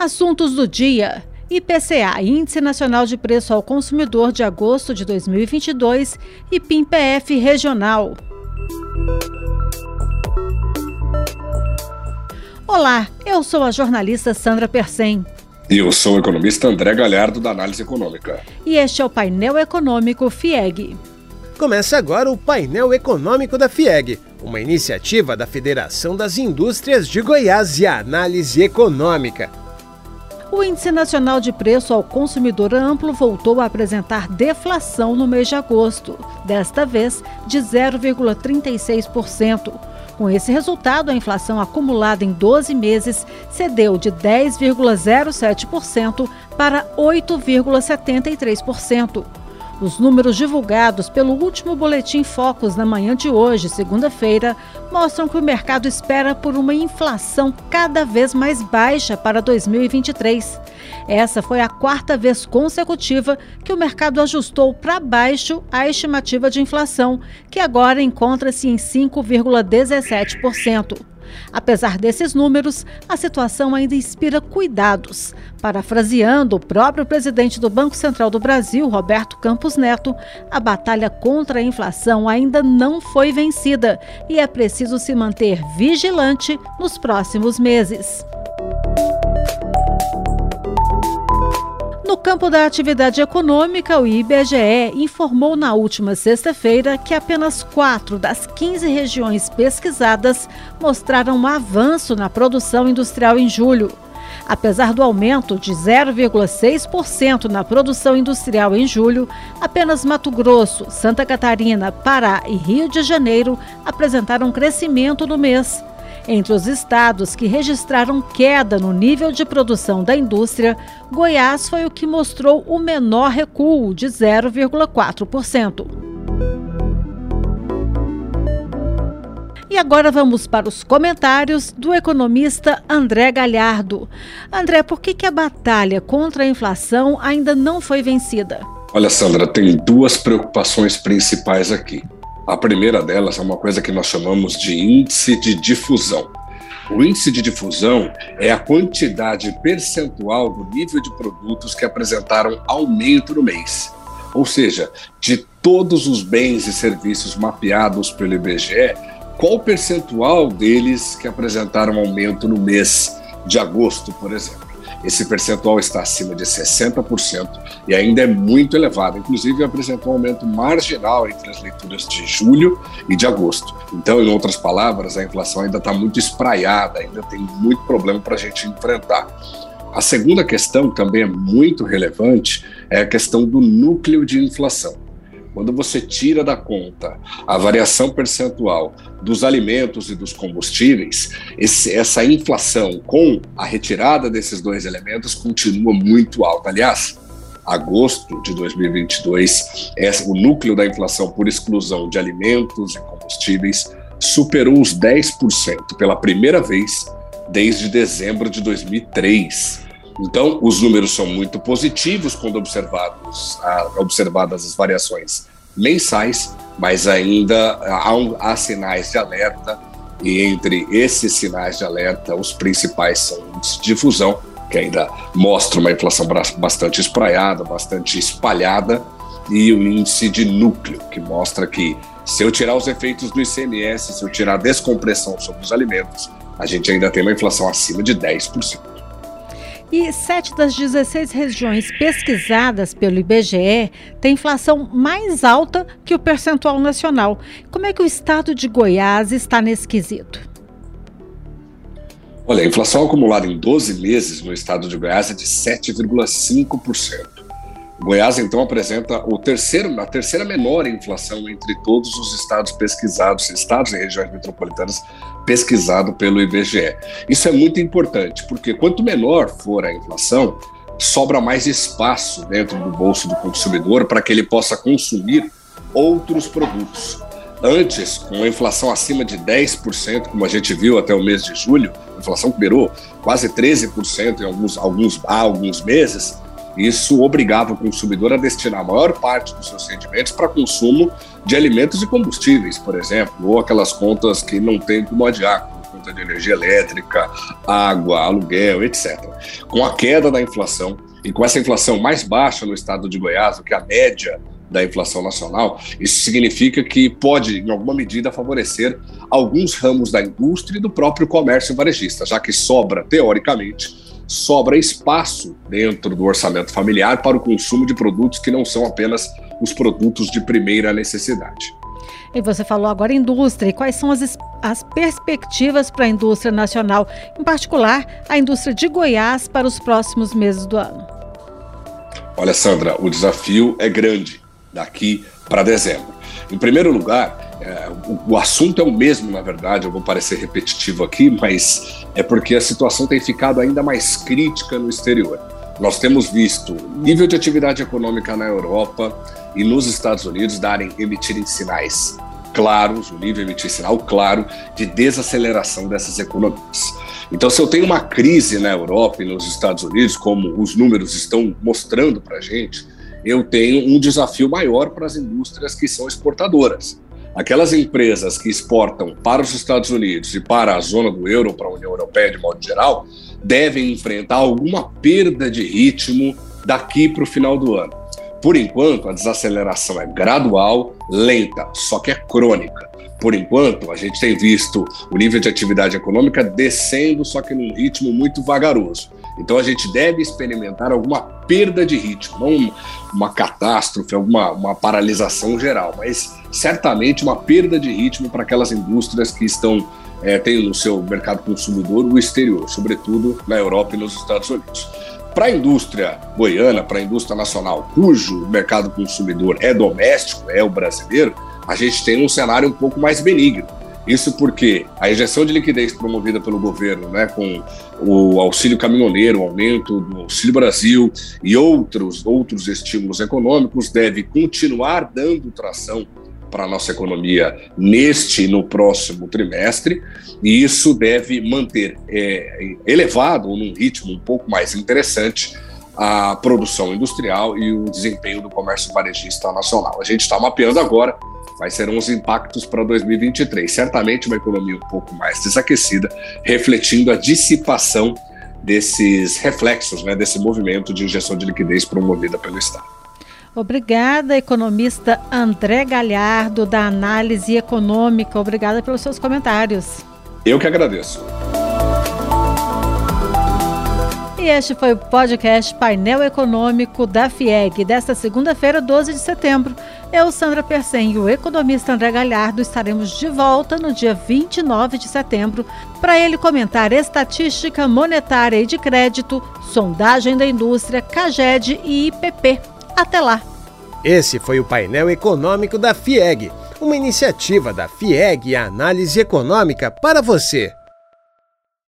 Assuntos do dia. IPCA, Índice Nacional de Preço ao Consumidor de agosto de 2022 e PIMPF Regional. Olá, eu sou a jornalista Sandra Persen. E eu sou o economista André Galhardo, da Análise Econômica. E este é o painel econômico FIEG. Começa agora o painel econômico da FIEG, uma iniciativa da Federação das Indústrias de Goiás e Análise Econômica. O Índice Nacional de Preço ao Consumidor Amplo voltou a apresentar deflação no mês de agosto, desta vez de 0,36%. Com esse resultado, a inflação acumulada em 12 meses cedeu de 10,07% para 8,73%. Os números divulgados pelo último boletim Focus na manhã de hoje, segunda-feira, mostram que o mercado espera por uma inflação cada vez mais baixa para 2023. Essa foi a quarta vez consecutiva que o mercado ajustou para baixo a estimativa de inflação, que agora encontra-se em 5,17%. Apesar desses números, a situação ainda inspira cuidados. Parafraseando o próprio presidente do Banco Central do Brasil, Roberto Campos Neto, a batalha contra a inflação ainda não foi vencida e é preciso se manter vigilante nos próximos meses. No campo da atividade econômica, o IBGE informou na última sexta-feira que apenas quatro das 15 regiões pesquisadas mostraram um avanço na produção industrial em julho. Apesar do aumento de 0,6% na produção industrial em julho, apenas Mato Grosso, Santa Catarina, Pará e Rio de Janeiro apresentaram crescimento no mês. Entre os estados que registraram queda no nível de produção da indústria, Goiás foi o que mostrou o menor recuo, de 0,4%. E agora vamos para os comentários do economista André Galhardo. André, por que, que a batalha contra a inflação ainda não foi vencida? Olha, Sandra, tem duas preocupações principais aqui. A primeira delas é uma coisa que nós chamamos de índice de difusão. O índice de difusão é a quantidade percentual do nível de produtos que apresentaram aumento no mês. Ou seja, de todos os bens e serviços mapeados pelo IBGE, qual o percentual deles que apresentaram aumento no mês de agosto, por exemplo? Esse percentual está acima de 60% e ainda é muito elevado. Inclusive, apresentou um aumento marginal entre as leituras de julho e de agosto. Então, em outras palavras, a inflação ainda está muito espraiada, ainda tem muito problema para a gente enfrentar. A segunda questão, também é muito relevante, é a questão do núcleo de inflação. Quando você tira da conta a variação percentual dos alimentos e dos combustíveis, esse, essa inflação com a retirada desses dois elementos continua muito alta. Aliás, agosto de 2022, é, o núcleo da inflação por exclusão de alimentos e combustíveis superou os 10% pela primeira vez desde dezembro de 2003. Então, os números são muito positivos quando observados, observadas as variações mensais, mas ainda há, há sinais de alerta, e entre esses sinais de alerta, os principais são de difusão, que ainda mostra uma inflação bastante espraiada, bastante espalhada, e o índice de núcleo, que mostra que se eu tirar os efeitos do ICMS, se eu tirar a descompressão sobre os alimentos, a gente ainda tem uma inflação acima de 10%. E sete das 16 regiões pesquisadas pelo IBGE têm inflação mais alta que o percentual nacional. Como é que o estado de Goiás está nesse quesito? Olha, a inflação acumulada em 12 meses no estado de Goiás é de 7,5%. Goiás, então, apresenta o terceiro, a terceira menor inflação entre todos os estados pesquisados, estados e regiões metropolitanas pesquisado pelo IBGE. Isso é muito importante, porque quanto menor for a inflação, sobra mais espaço dentro do bolso do consumidor para que ele possa consumir outros produtos. Antes, com a inflação acima de 10%, como a gente viu até o mês de julho, a inflação que beirou quase 13% em alguns, alguns, alguns meses, isso obrigava o consumidor a destinar a maior parte dos seus rendimentos para consumo de alimentos e combustíveis, por exemplo, ou aquelas contas que não tem como adiar, como conta de energia elétrica, água, aluguel, etc. Com a queda da inflação e com essa inflação mais baixa no estado de Goiás do que a média da inflação nacional, isso significa que pode, em alguma medida, favorecer alguns ramos da indústria e do próprio comércio varejista, já que sobra, teoricamente, sobra espaço dentro do orçamento familiar para o consumo de produtos que não são apenas os produtos de primeira necessidade. E você falou agora indústria. E quais são as, as perspectivas para a indústria nacional, em particular a indústria de Goiás, para os próximos meses do ano? Olha, Sandra, o desafio é grande daqui para dezembro. Em primeiro lugar, é, o, o, assunto é o mesmo, na verdade, eu vou parecer repetitivo aqui, mas é porque a situação tem ficado ainda mais crítica no exterior. Nós temos visto nível de atividade econômica na Europa e nos Estados Unidos darem emitirem sinais claros, o nível emitir sinal claro de desaceleração dessas economias. Então, se eu tenho uma crise na Europa e nos Estados Unidos, como os números estão mostrando para a gente, eu tenho um desafio maior para as indústrias que são exportadoras. Aquelas empresas que exportam para os Estados Unidos e para a zona do euro, para a União Europeia de modo geral, devem enfrentar alguma perda de ritmo daqui para o final do ano. Por enquanto, a desaceleração é gradual, lenta, só que é crônica. Por enquanto, a gente tem visto o nível de atividade econômica descendo, só que num ritmo muito vagaroso. Então a gente deve experimentar alguma perda de ritmo, não uma catástrofe, alguma uma paralisação geral, mas certamente uma perda de ritmo para aquelas indústrias que estão é, têm no seu mercado consumidor o exterior, sobretudo na Europa e nos Estados Unidos. Para a indústria goiana, para a indústria nacional, cujo mercado consumidor é doméstico, é o brasileiro, a gente tem um cenário um pouco mais benigno. Isso porque a injeção de liquidez promovida pelo governo, né, com o auxílio caminhoneiro, o aumento do Auxílio Brasil e outros, outros estímulos econômicos, deve continuar dando tração para a nossa economia neste e no próximo trimestre, e isso deve manter é, elevado, num ritmo um pouco mais interessante, a produção industrial e o desempenho do comércio varejista nacional. A gente está mapeando agora quais serão os impactos para 2023. Certamente uma economia um pouco mais desaquecida, refletindo a dissipação desses reflexos, né, desse movimento de injeção de liquidez promovida pelo Estado. Obrigada, economista André Galhardo, da Análise Econômica. Obrigada pelos seus comentários. Eu que agradeço. E este foi o podcast Painel Econômico da FIEG, desta segunda-feira, 12 de setembro. Eu, Sandra Persen e o economista André Galhardo estaremos de volta no dia 29 de setembro para ele comentar estatística monetária e de crédito, sondagem da indústria, CAGED e IPP. Até lá! Esse foi o painel econômico da FIEG, uma iniciativa da FIEG e Análise Econômica para você.